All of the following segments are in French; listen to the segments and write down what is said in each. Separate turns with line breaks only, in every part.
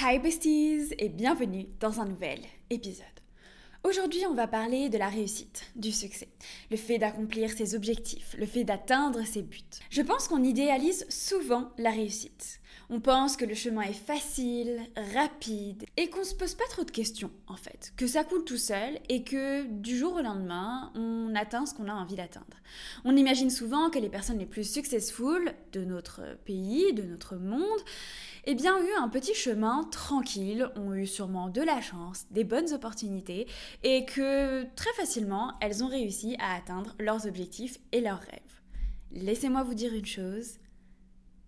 Hi besties et bienvenue dans un nouvel épisode. Aujourd'hui, on va parler de la réussite, du succès, le fait d'accomplir ses objectifs, le fait d'atteindre ses buts. Je pense qu'on idéalise souvent la réussite. On pense que le chemin est facile, rapide et qu'on se pose pas trop de questions en fait, que ça coule tout seul et que du jour au lendemain, on atteint ce qu'on a envie d'atteindre. On imagine souvent que les personnes les plus successful de notre pays, de notre monde, eh bien, ont eu un petit chemin tranquille, ont eu sûrement de la chance, des bonnes opportunités, et que très facilement, elles ont réussi à atteindre leurs objectifs et leurs rêves. Laissez-moi vous dire une chose,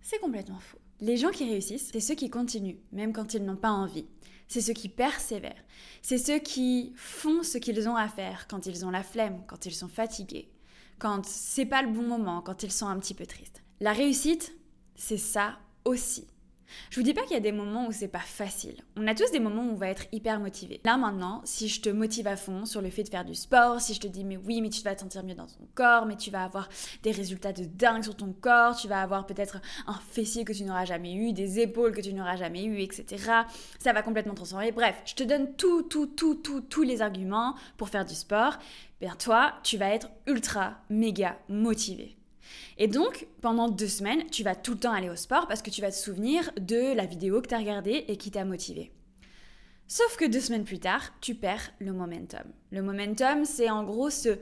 c'est complètement faux. Les gens qui réussissent, c'est ceux qui continuent, même quand ils n'ont pas envie. C'est ceux qui persévèrent. C'est ceux qui font ce qu'ils ont à faire quand ils ont la flemme, quand ils sont fatigués, quand c'est pas le bon moment, quand ils sont un petit peu tristes. La réussite, c'est ça aussi. Je vous dis pas qu'il y a des moments où c'est pas facile. On a tous des moments où on va être hyper motivé. Là maintenant, si je te motive à fond sur le fait de faire du sport, si je te dis mais oui, mais tu vas te sentir mieux dans ton corps, mais tu vas avoir des résultats de dingue sur ton corps, tu vas avoir peut-être un fessier que tu n'auras jamais eu, des épaules que tu n'auras jamais eu, etc. Ça va complètement transformer. Bref, je te donne tout, tout, tout, tout, tous les arguments pour faire du sport. Bien toi, tu vas être ultra, méga motivé. Et donc, pendant deux semaines, tu vas tout le temps aller au sport parce que tu vas te souvenir de la vidéo que tu as regardée et qui t'a motivé. Sauf que deux semaines plus tard, tu perds le momentum. Le momentum, c'est en gros ce,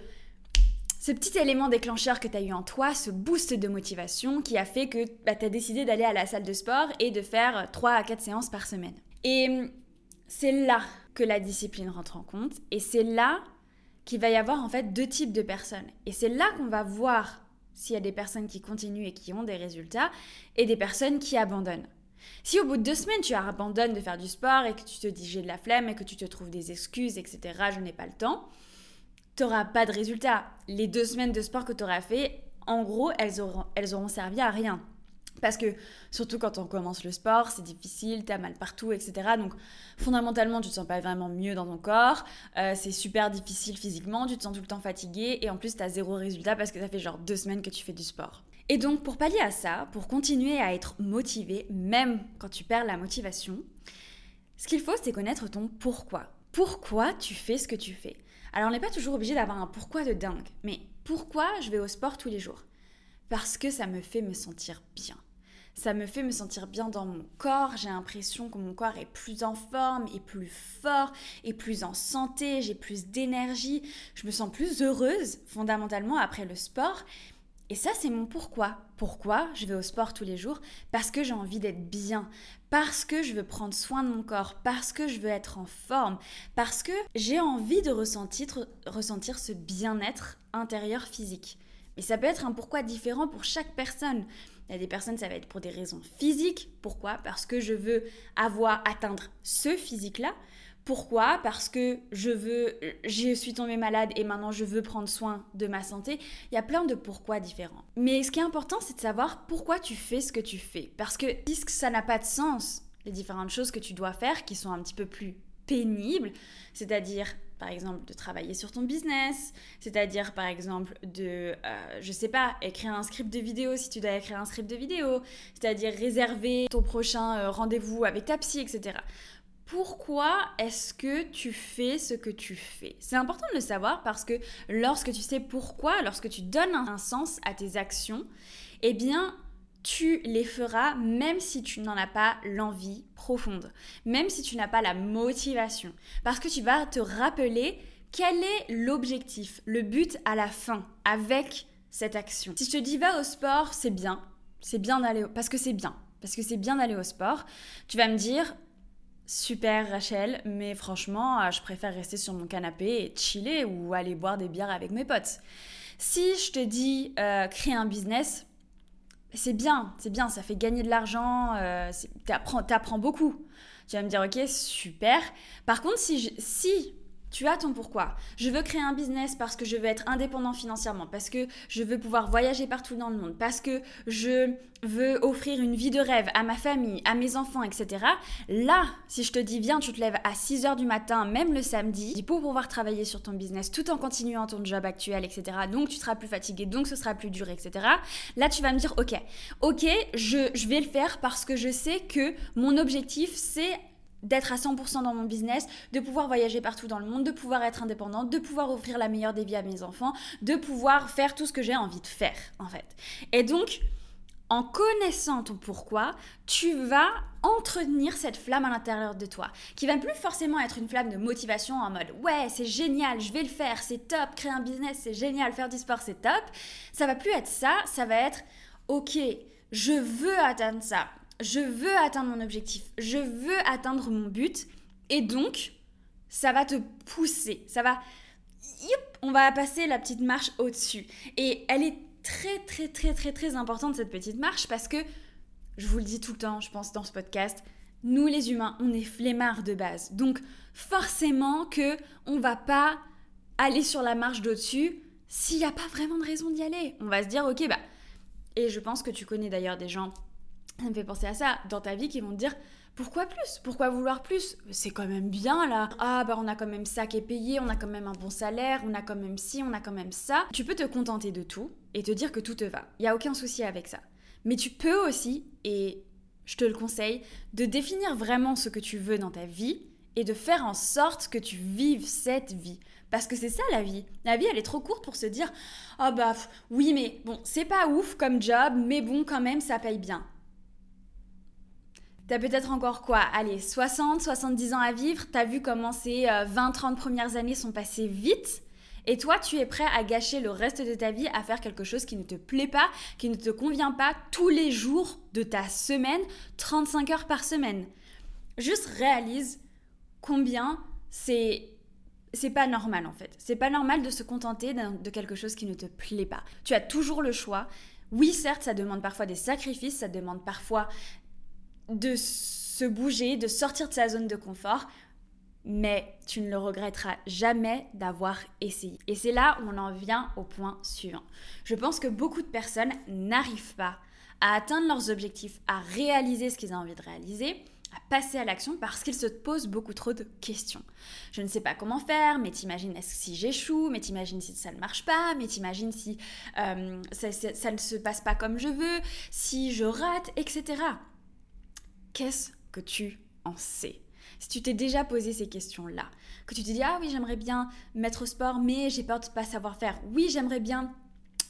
petit élément déclencheur que tu as eu en toi, ce boost de motivation qui a fait que bah, tu as décidé d'aller à la salle de sport et de faire 3 à 4 séances par semaine. Et c'est là que la discipline rentre en compte et c'est là qu'il va y avoir en fait deux types de personnes. Et c'est là qu'on va voir s'il y a des personnes qui continuent et qui ont des résultats, et des personnes qui abandonnent. Si au bout de deux semaines tu abandonnes de faire du sport et que tu te dis j'ai de la flemme et que tu te trouves des excuses, etc., je n'ai pas le temps, tu n'auras pas de résultat. Les deux semaines de sport que tu auras fait, en gros, elles auront, elles auront servi à rien. Parce que surtout quand on commence le sport, c'est difficile, t'as mal partout, etc. Donc fondamentalement, tu te sens pas vraiment mieux dans ton corps, euh, c'est super difficile physiquement, tu te sens tout le temps fatigué et en plus t'as zéro résultat parce que ça fait genre deux semaines que tu fais du sport. Et donc pour pallier à ça, pour continuer à être motivé, même quand tu perds la motivation, ce qu'il faut c'est connaître ton pourquoi. Pourquoi tu fais ce que tu fais? Alors on n'est pas toujours obligé d'avoir un pourquoi de dingue, mais pourquoi je vais au sport tous les jours? Parce que ça me fait me sentir bien ça me fait me sentir bien dans mon corps. J'ai l'impression que mon corps est plus en forme, et plus fort, et plus en santé, j'ai plus d'énergie. Je me sens plus heureuse fondamentalement après le sport. Et ça, c'est mon pourquoi. Pourquoi je vais au sport tous les jours? Parce que j'ai envie d'être bien, parce que je veux prendre soin de mon corps, parce que je veux être en forme, parce que j'ai envie de ressentir, ressentir ce bien-être intérieur physique. Mais ça peut être un pourquoi différent pour chaque personne. Il y a des personnes, ça va être pour des raisons physiques. Pourquoi? Parce que je veux avoir, atteindre ce physique-là. Pourquoi? Parce que je veux, je suis tombée malade et maintenant je veux prendre soin de ma santé. Il y a plein de pourquoi différents. Mais ce qui est important, c'est de savoir pourquoi tu fais ce que tu fais. Parce que si ça n'a pas de sens, les différentes choses que tu dois faire qui sont un petit peu plus pénibles, c'est-à-dire par exemple de travailler sur ton business, c'est-à-dire par exemple de, euh, je sais pas, écrire un script de vidéo si tu dois écrire un script de vidéo, c'est-à-dire réserver ton prochain euh, rendez-vous avec ta psy, etc. Pourquoi est-ce que tu fais ce que tu fais? C'est important de le savoir parce que lorsque tu sais pourquoi, lorsque tu donnes un sens à tes actions, eh bien, tu les feras même si tu n'en as pas l'envie profonde, même si tu n'as pas la motivation, parce que tu vas te rappeler quel est l'objectif, le but à la fin avec cette action. Si je te dis va au sport, c'est bien, c'est bien d'aller parce que c'est bien, parce que c'est bien d'aller au sport, tu vas me dire super Rachel, mais franchement, euh, je préfère rester sur mon canapé et chiller ou aller boire des bières avec mes potes. Si je te dis euh, créer un business, c'est bien, c'est bien, ça fait gagner de l'argent, euh, t'apprends, beaucoup. Tu vas me dire, ok, super. Par contre, si, si tu as ton pourquoi. Je veux créer un business parce que je veux être indépendant financièrement, parce que je veux pouvoir voyager partout dans le monde, parce que je veux offrir une vie de rêve à ma famille, à mes enfants, etc. Là, si je te dis viens, tu te lèves à 6 h du matin, même le samedi, pour pouvoir travailler sur ton business tout en continuant ton job actuel, etc. Donc tu seras plus fatigué, donc ce sera plus dur, etc. Là, tu vas me dire ok, ok, je vais le faire parce que je sais que mon objectif, c'est d'être à 100% dans mon business, de pouvoir voyager partout dans le monde, de pouvoir être indépendante, de pouvoir offrir la meilleure des vies à mes enfants, de pouvoir faire tout ce que j'ai envie de faire, en fait. Et donc, en connaissant ton pourquoi, tu vas entretenir cette flamme à l'intérieur de toi, qui va plus forcément être une flamme de motivation en mode ouais, c'est génial, je vais le faire, c'est top, créer un business, c'est génial, faire du sport, c'est top. Ça va plus être ça, ça va être ok, je veux atteindre ça, je veux atteindre mon objectif, je veux atteindre mon but, et donc, ça va te pousser, ça va... on va passer la petite marche au-dessus. Et elle est très, très, très, très, très importante, cette petite marche, parce que, je vous le dis tout le temps, je pense, dans ce podcast, nous les humains, on est flemmards de base. Donc, forcément que on va pas aller sur la marche d'au-dessus s'il n'y a pas vraiment de raison d'y aller. On va se dire, ok, bah... Et je pense que tu connais d'ailleurs des gens ça me fait penser à ça dans ta vie qui vont te dire pourquoi plus? Pourquoi vouloir plus? C'est quand même bien là. Ah bah on a quand même ça qui est payé, on a quand même un bon salaire, on a quand même ci, on a quand même ça. Tu peux te contenter de tout et te dire que tout te va. Il y a aucun souci avec ça. Mais tu peux aussi et je te le conseille de définir vraiment ce que tu veux dans ta vie et de faire en sorte que tu vives cette vie. Parce que c'est ça la vie. La vie, elle est trop courte pour se dire Ah bah oui, mais bon, c'est pas ouf comme job, mais bon, quand même, ça paye bien. T'as peut-être encore quoi? Allez, 60, 70 ans à vivre. T'as vu comment ces 20-30 euh, premières années sont passées vite? Et toi, tu es prêt à gâcher le reste de ta vie à faire quelque chose qui ne te plaît pas, qui ne te convient pas tous les jours de ta semaine, 35 heures par semaine? Juste réalise combien c'est c'est pas normal en fait. C'est pas normal de se contenter de quelque chose qui ne te plaît pas. Tu as toujours le choix. Oui, certes, ça demande parfois des sacrifices, ça demande parfois de se bouger, de sortir de sa zone de confort, mais tu ne le regretteras jamais d'avoir essayé. Et c'est là où on en vient au point suivant. Je pense que beaucoup de personnes n'arrivent pas à atteindre leurs objectifs, à réaliser ce qu'ils ont envie de réaliser, à passer à l'action parce qu'ils se posent beaucoup trop de questions. Je ne sais pas comment faire, mais t'imagines si j'échoue, mais t'imagines si ça ne marche pas, mais t'imagines si euh, ça ne se passe pas comme je veux, si je rate, etc qu'est-ce que tu en sais? Si tu t'es déjà posé ces questions-là, que tu te dis ah oui j'aimerais bien mettre au sport mais j'ai peur de ne pas savoir faire, oui j'aimerais bien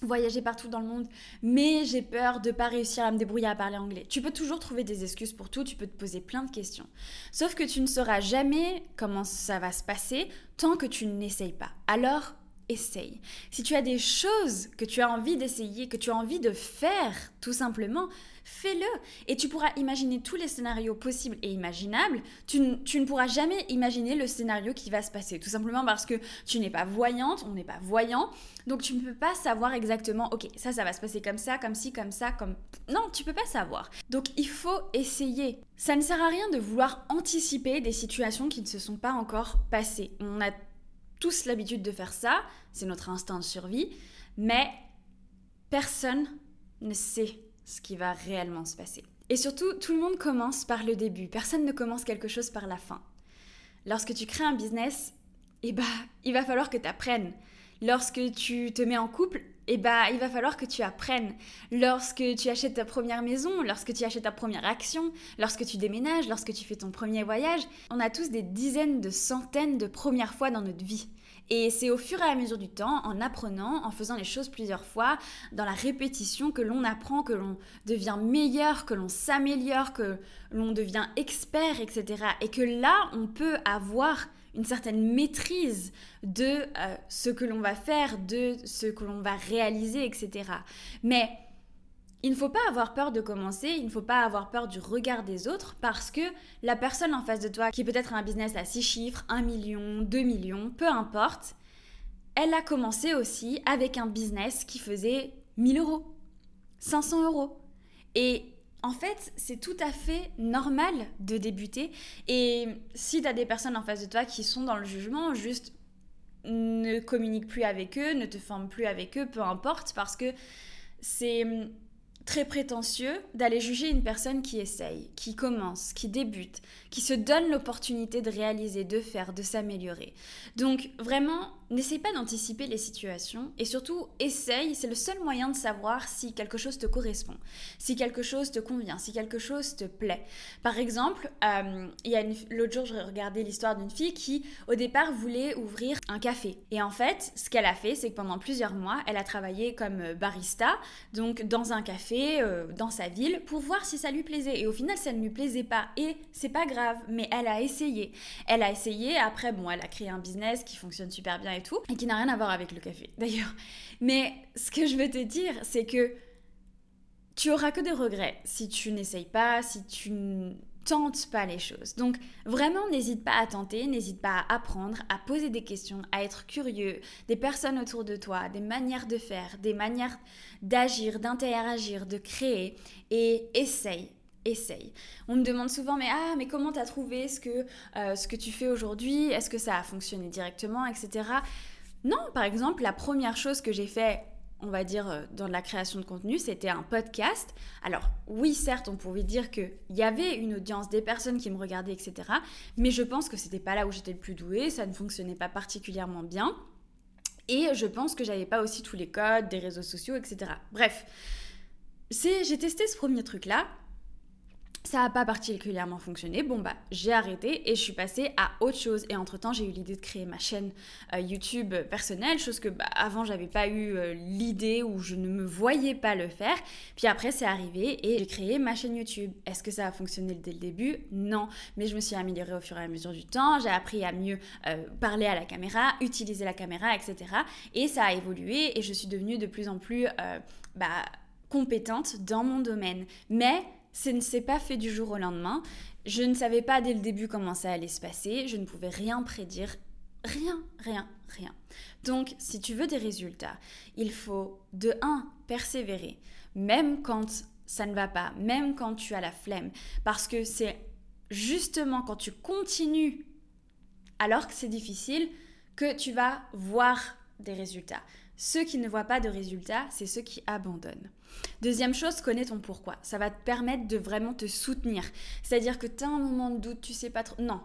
voyager partout dans le monde, mais j'ai peur de ne pas réussir à me débrouiller à parler anglais. Tu peux toujours trouver des excuses pour tout, tu peux te poser plein de questions. Sauf que tu ne sauras jamais comment ça va se passer tant que tu n'essayes pas. Alors, essaye. Si tu as des choses que tu as envie d'essayer, que tu as envie de faire, tout simplement, fais-le. Et tu pourras imaginer tous les scénarios possibles et imaginables. Tu, ne pourras jamais imaginer le scénario qui va se passer. Tout simplement parce que tu n'es pas voyante, on n'est pas voyant. Donc tu ne peux pas savoir exactement, ok, ça, ça va se passer comme ça, comme ci, comme ça, comme... Non, tu peux pas savoir. Donc il faut essayer. Ça ne sert à rien de vouloir anticiper des situations qui ne se sont pas encore passées. On a tous l'habitude de faire ça, c'est notre instinct de survie, mais personne ne sait ce qui va réellement se passer. Et surtout, tout le monde commence par le début, personne ne commence quelque chose par la fin. Lorsque tu crées un business, eh bah, il va falloir que tu apprennes. Lorsque tu te mets en couple, eh bah, il va falloir que tu apprennes. Lorsque tu achètes ta première maison, lorsque tu achètes ta première action, lorsque tu déménages, lorsque tu fais ton premier voyage, on a tous des dizaines de centaines de premières fois dans notre vie. Et c'est au fur et à mesure du temps, en apprenant, en faisant les choses plusieurs fois, dans la répétition, que l'on apprend, que l'on devient meilleur, que l'on s'améliore, que l'on devient expert, etc. Et que là, on peut avoir une certaine maîtrise de euh, ce que l'on va faire, de ce que l'on va réaliser, etc. Mais il ne faut pas avoir peur de commencer, il ne faut pas avoir peur du regard des autres parce que la personne en face de toi, qui peut-être un business à 6 chiffres, 1 million, 2 millions, peu importe, elle a commencé aussi avec un business qui faisait 1000 euros, 500 euros. Et en fait, c'est tout à fait normal de débuter. Et si tu as des personnes en face de toi qui sont dans le jugement, juste ne communique plus avec eux, ne te forme plus avec eux, peu importe, parce que c'est très prétentieux d'aller juger une personne qui essaye, qui commence, qui débute, qui se donne l'opportunité de réaliser, de faire, de s'améliorer. Donc vraiment, n'essaye pas d'anticiper les situations et surtout essaye, c'est le seul moyen de savoir si quelque chose te correspond, si quelque chose te convient, si quelque chose te plaît. Par exemple, euh, l'autre jour, je regardais l'histoire d'une fille qui au départ voulait ouvrir un café. Et en fait, ce qu'elle a fait, c'est que pendant plusieurs mois, elle a travaillé comme barista, donc dans un café euh, dans sa ville pour voir si ça lui plaisait. Et au final, ça ne lui plaisait pas. Et c'est pas grave, mais elle a essayé. Elle a essayé, après, bon, elle a créé un business qui fonctionne super bien et qui n'a rien à voir avec le café, d'ailleurs. Mais ce que je veux te dire, c'est que tu auras que des regrets si tu n'essayes pas, si tu tente pas les choses. Donc vraiment, n'hésite pas à tenter, n'hésite pas à apprendre, à poser des questions, à être curieux, des personnes autour de toi, des manières de faire, des manières d'agir, d'interagir, de créer et essaye. Essaye. On me demande souvent, mais ah, mais comment t'as trouvé ce que, euh, ce que tu fais aujourd'hui? Est-ce que ça a fonctionné directement, etc. Non, par exemple, la première chose que j'ai fait on va dire, euh, dans la création de contenu, c'était un podcast. Alors oui, certes, on pouvait dire qu'il y avait une audience, des personnes qui me regardaient, etc. Mais je pense que c'était pas là où j'étais le plus douée, ça ne fonctionnait pas particulièrement bien. Et je pense que j'avais pas aussi tous les codes des réseaux sociaux, etc. Bref, j'ai testé ce premier truc-là ça n'a pas particulièrement fonctionné. Bon, bah, j'ai arrêté et je suis passée à autre chose. Et entre-temps, j'ai eu l'idée de créer ma chaîne euh, YouTube personnelle, chose que bah, avant, j'avais pas eu euh, l'idée ou je ne me voyais pas le faire. Puis après, c'est arrivé et j'ai créé ma chaîne YouTube. Est-ce que ça a fonctionné dès le début? Non. Mais je me suis améliorée au fur et à mesure du temps. J'ai appris à mieux euh, parler à la caméra, utiliser la caméra, etc. Et ça a évolué et je suis devenue de plus en plus bah, compétente dans mon domaine. Mais ça ne s'est pas fait du jour au lendemain. Je ne savais pas dès le début comment ça allait se passer. Je ne pouvais rien prédire. Rien, rien, rien. Donc, si tu veux des résultats, il faut de 1, persévérer, même quand ça ne va pas, même quand tu as la flemme. Parce que c'est justement quand tu continues alors que c'est difficile que tu vas voir des résultats. Ceux qui ne voient pas de résultats, c'est ceux qui abandonnent. Deuxième chose, connais ton pourquoi. Ça va te permettre de vraiment te soutenir. C'est-à-dire que tu as un moment de doute, tu sais pas trop. Non.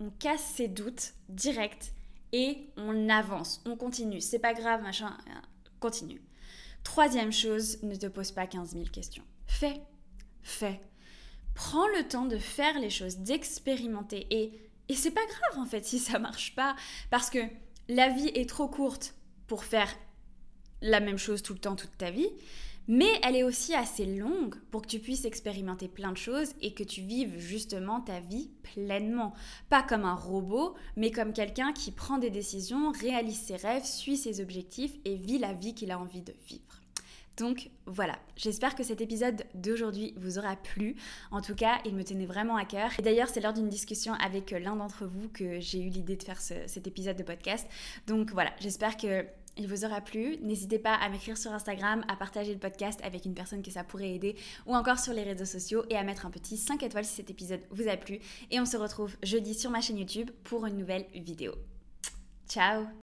On casse ces doutes direct et on avance, on continue. C'est pas grave, machin. Continue. Troisième chose, ne te pose pas 15 000 questions. Fais. Fais. Prends le temps de faire les choses, d'expérimenter. Et, et c'est pas grave en fait si ça marche pas. Parce que la vie est trop courte pour faire la même chose tout le temps, toute ta vie, mais elle est aussi assez longue pour que tu puisses expérimenter plein de choses et que tu vives justement ta vie pleinement. Pas comme un robot, mais comme quelqu'un qui prend des décisions, réalise ses rêves, suit ses objectifs et vit la vie qu'il a envie de vivre. Donc voilà, j'espère que cet épisode d'aujourd'hui vous aura plu. En tout cas, il me tenait vraiment à cœur. Et d'ailleurs, c'est lors d'une discussion avec l'un d'entre vous que j'ai eu l'idée de faire cet épisode de podcast. Donc voilà, j'espère que il vous aura plu. N'hésitez pas à m'écrire sur Instagram, à partager le podcast avec une personne que ça pourrait aider, ou encore sur les réseaux sociaux, et à mettre un petit 5 étoiles si cet épisode vous a plu. Et on se retrouve jeudi sur ma chaîne YouTube pour une nouvelle vidéo. Ciao